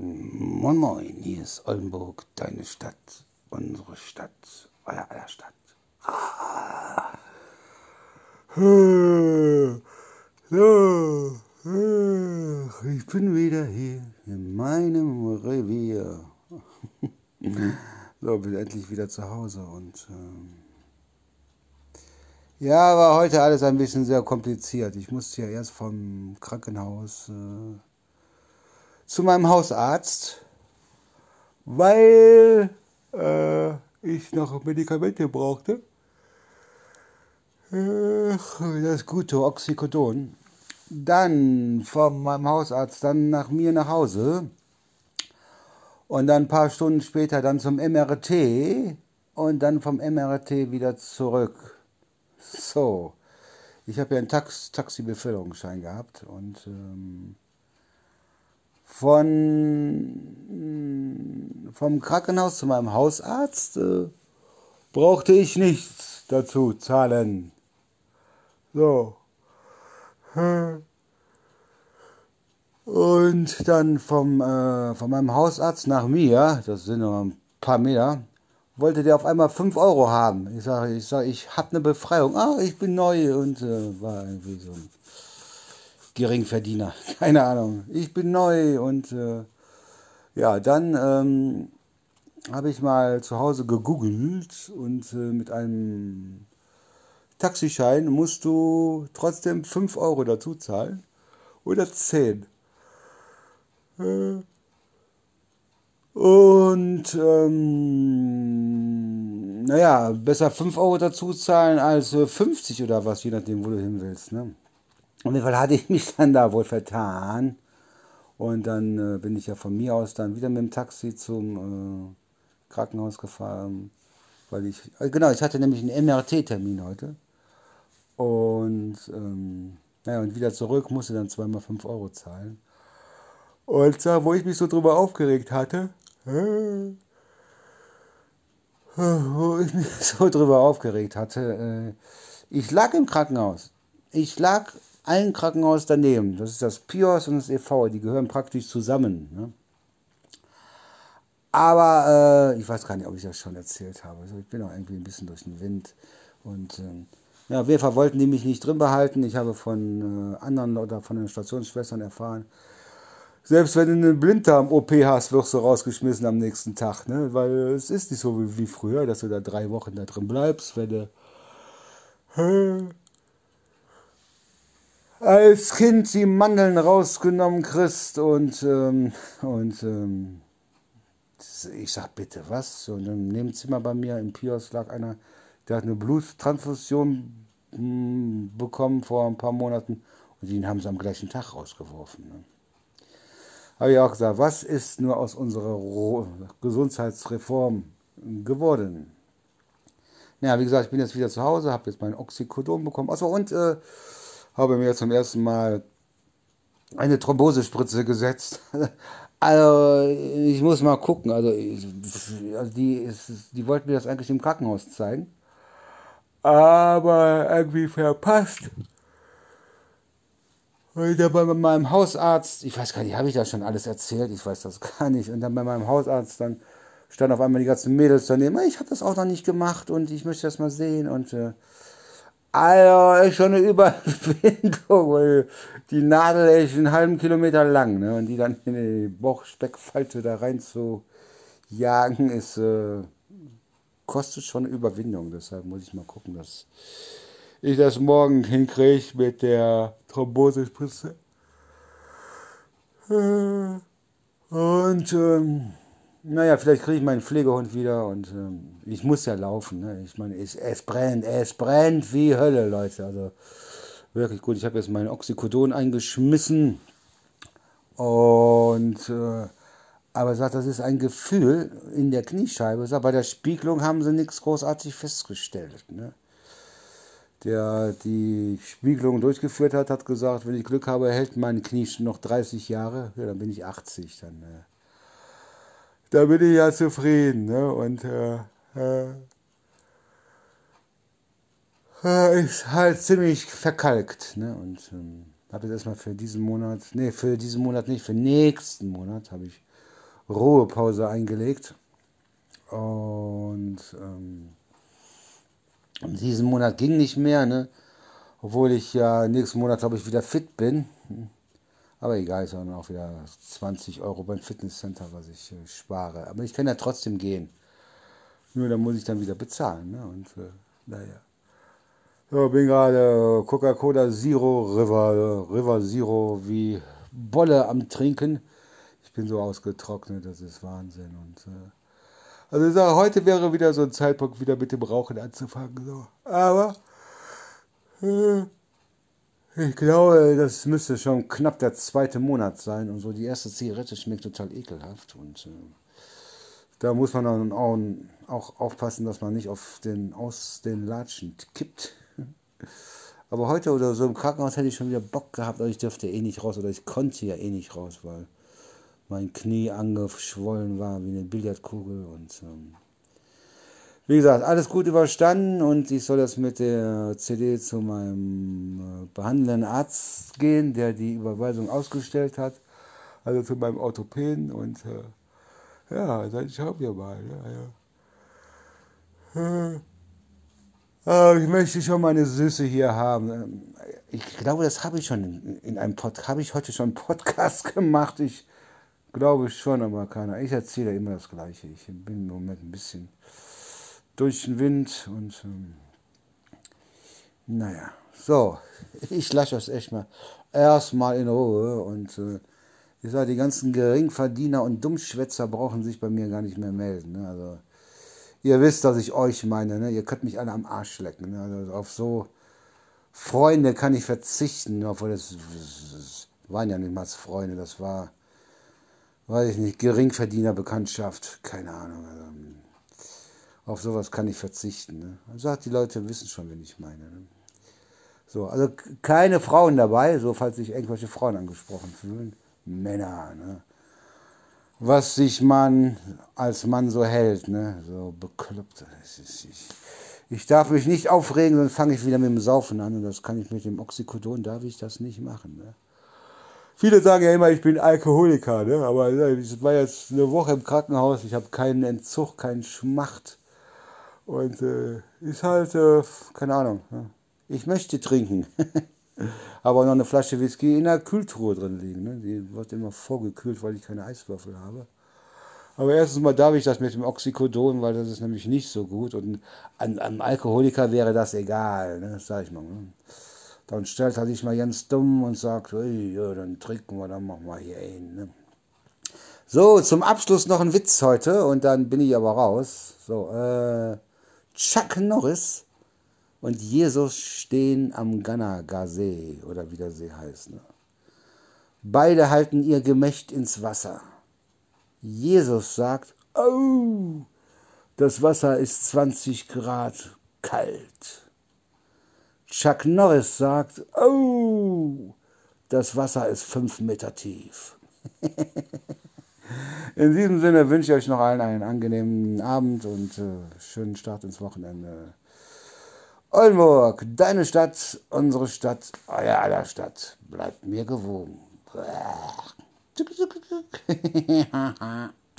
Moin Moin, hier ist Oldenburg, deine Stadt, unsere Stadt, euer aller Stadt. Ah. So, ich bin wieder hier in meinem Revier. So, bin endlich wieder zu Hause und ähm, ja, war heute alles ein bisschen sehr kompliziert. Ich musste ja erst vom Krankenhaus äh, zu meinem Hausarzt, weil äh, ich noch Medikamente brauchte. Das gute Oxycodon. Dann von meinem Hausarzt dann nach mir nach Hause. Und dann ein paar Stunden später dann zum MRT. Und dann vom MRT wieder zurück. So. Ich habe ja einen Tax Taxi-Beförderungsschein gehabt und ähm, von, vom Krankenhaus zu meinem Hausarzt äh, brauchte ich nichts dazu zahlen. So. Und dann vom, äh, von meinem Hausarzt nach mir, das sind noch ein paar Meter, wollte der auf einmal 5 Euro haben. Ich sage, ich, sag, ich habe eine Befreiung. Ah, ich bin neu und äh, war irgendwie so Geringverdiener, keine Ahnung. Ich bin neu und äh, ja, dann ähm, habe ich mal zu Hause gegoogelt und äh, mit einem Taxischein musst du trotzdem 5 Euro dazu zahlen oder 10. Äh, und ähm, naja, besser 5 Euro dazu zahlen als 50 oder was, je nachdem, wo du hin willst. Ne? Auf jeden Fall hatte ich mich dann da wohl vertan. Und dann äh, bin ich ja von mir aus dann wieder mit dem Taxi zum äh, Krankenhaus gefahren. Weil ich, äh, genau, ich hatte nämlich einen MRT-Termin heute. Und, ähm, naja, und wieder zurück musste dann zweimal 5 Euro zahlen. Und da, wo ich mich so drüber aufgeregt hatte, äh, wo ich mich so drüber aufgeregt hatte, äh, ich lag im Krankenhaus. Ich lag ein Krankenhaus daneben. Das ist das PIOS und das EV, die gehören praktisch zusammen. Ne? Aber äh, ich weiß gar nicht, ob ich das schon erzählt habe. Also ich bin auch irgendwie ein bisschen durch den Wind. Und ähm, ja, auf wollten die mich nicht drin behalten. Ich habe von äh, anderen oder von den Stationsschwestern erfahren, selbst wenn du einen Blinddarm-OP hast, wirst du rausgeschmissen am nächsten Tag. Ne? Weil es ist nicht so wie, wie früher, dass du da drei Wochen da drin bleibst, wenn du als Kind die Mandeln rausgenommen kriegst und, ähm, und ähm, ich sag bitte was. Und im Nebenzimmer bei mir im Pios lag einer, der hat eine Bluttransfusion hm, bekommen vor ein paar Monaten und den haben sie am gleichen Tag rausgeworfen. Ne? Habe ich auch gesagt, was ist nur aus unserer Gesundheitsreform geworden? Naja, wie gesagt, ich bin jetzt wieder zu Hause, habe jetzt mein Oxycodon bekommen. Achso, und äh, habe mir zum ersten Mal eine Thrombosespritze gesetzt. Also ich muss mal gucken. Also, also die, ist, die wollten mir das eigentlich im Krankenhaus zeigen. Aber irgendwie verpasst. Und dann bei meinem Hausarzt, ich weiß gar nicht, habe ich das schon alles erzählt? Ich weiß das gar nicht. Und dann bei meinem Hausarzt, dann standen auf einmal die ganzen Mädels daneben. Ich habe das auch noch nicht gemacht und ich möchte das mal sehen. Und äh, also ist schon eine Überwindung, weil die Nadel ist einen halben Kilometer lang, ne? Und die dann in die Bauchspeckfalte da rein zu jagen, ist, äh, kostet schon eine Überwindung. Deshalb muss ich mal gucken, dass ich das morgen hinkriege mit der Thrombosespritze. Und ähm, naja, vielleicht kriege ich meinen Pflegehund wieder und ähm, ich muss ja laufen. Ne? Ich meine, es, es brennt, es brennt wie Hölle, Leute. Also wirklich gut. Ich habe jetzt meinen Oxycodon eingeschmissen und äh, aber sagt, das ist ein Gefühl in der Kniescheibe. Sagt, bei der Spiegelung haben sie nichts großartig festgestellt. Ne? Der die Spiegelung durchgeführt hat, hat gesagt, wenn ich Glück habe, hält mein Knie noch 30 Jahre. Ja, dann bin ich 80. Dann äh, da bin ich ja zufrieden. Ne? Und äh, äh, äh, ist halt ziemlich verkalkt. Ne? Und ähm, habe jetzt erstmal für diesen Monat, nee, für diesen Monat nicht, für nächsten Monat habe ich Ruhepause eingelegt. Und ähm, diesen Monat ging nicht mehr, ne? Obwohl ich ja nächsten Monat, glaube ich, wieder fit bin. Aber egal, ist dann auch wieder 20 Euro beim Fitnesscenter, was ich äh, spare. Aber ich kann ja trotzdem gehen. Nur dann muss ich dann wieder bezahlen. Ne? Und äh, naja. So, bin gerade Coca-Cola Zero River, River Zero wie Bolle am Trinken. Ich bin so ausgetrocknet, das ist Wahnsinn. Und äh, also ich sage, heute wäre wieder so ein Zeitpunkt, wieder mit dem Rauchen anzufangen. So. Aber äh, ich glaube, das müsste schon knapp der zweite Monat sein und so. Die erste Zigarette schmeckt total ekelhaft und äh, da muss man dann auch, auch, aufpassen, dass man nicht auf den aus den Latschen kippt. Aber heute oder so im Krankenhaus hätte ich schon wieder Bock gehabt, aber ich dürfte eh nicht raus oder ich konnte ja eh nicht raus, weil mein Knie angeschwollen war wie eine Billardkugel und ähm, wie gesagt, alles gut überstanden und ich soll jetzt mit der CD zu meinem äh, behandelnden Arzt gehen, der die Überweisung ausgestellt hat, also zu meinem Orthopäden und äh, ja, dann schauen wir mal. Ja, ja. Äh, äh, ich möchte schon meine Süße hier haben. Ich glaube, das habe ich schon in, in einem Podcast, habe ich heute schon einen Podcast gemacht. Ich glaube schon, aber keiner. Ich erzähle immer das Gleiche. Ich bin im Moment ein bisschen durch den Wind und ähm, naja, so, ich lasse das echt mal erstmal in Ruhe und äh, ich sage, die ganzen Geringverdiener und Dummschwätzer brauchen sich bei mir gar nicht mehr melden. Ne? Also, ihr wisst, dass ich euch meine, ne? ihr könnt mich alle am Arsch lecken. Ne? Also, auf so Freunde kann ich verzichten, obwohl das, das waren ja nicht mal Freunde, das war, weiß ich nicht, Geringverdienerbekanntschaft, keine Ahnung. Also, auf sowas kann ich verzichten. Ne? Also sagt, die Leute wissen schon, wen ich meine. Ne? So, also keine Frauen dabei, so falls sich irgendwelche Frauen angesprochen fühlen. Männer, ne? Was sich man als Mann so hält, ne? So bekloppt. Ich, ich darf mich nicht aufregen, sonst fange ich wieder mit dem Saufen an und das kann ich mit dem Oxycodon, darf ich das nicht machen, ne? Viele sagen ja immer, ich bin Alkoholiker, ne? aber ich war jetzt eine Woche im Krankenhaus, ich habe keinen Entzug, keinen Schmacht. Und äh, ist halt, äh, keine Ahnung, ne? ich möchte trinken. Aber noch eine Flasche Whisky in der Kühltruhe drin liegen. Ne? Die wird immer vorgekühlt, weil ich keine Eiswürfel habe. Aber erstens mal darf ich das mit dem Oxycodon, weil das ist nämlich nicht so gut. Und einem Alkoholiker wäre das egal, ne? sag ich mal. Ne? Dann stellt er sich mal ganz dumm und sagt, ja, dann trinken wir, dann machen wir hier einen. Ne? So, zum Abschluss noch ein Witz heute und dann bin ich aber raus. So, äh, Chuck Norris und Jesus stehen am Ganagasee oder wie der See heißt. Ne? Beide halten ihr Gemächt ins Wasser. Jesus sagt, oh, das Wasser ist 20 Grad kalt. Chuck Norris sagt, oh, das Wasser ist 5 Meter tief. In diesem Sinne wünsche ich euch noch allen einen angenehmen Abend und äh, schönen Start ins Wochenende. Oldenburg, deine Stadt, unsere Stadt, euer aller Stadt. Bleibt mir gewogen.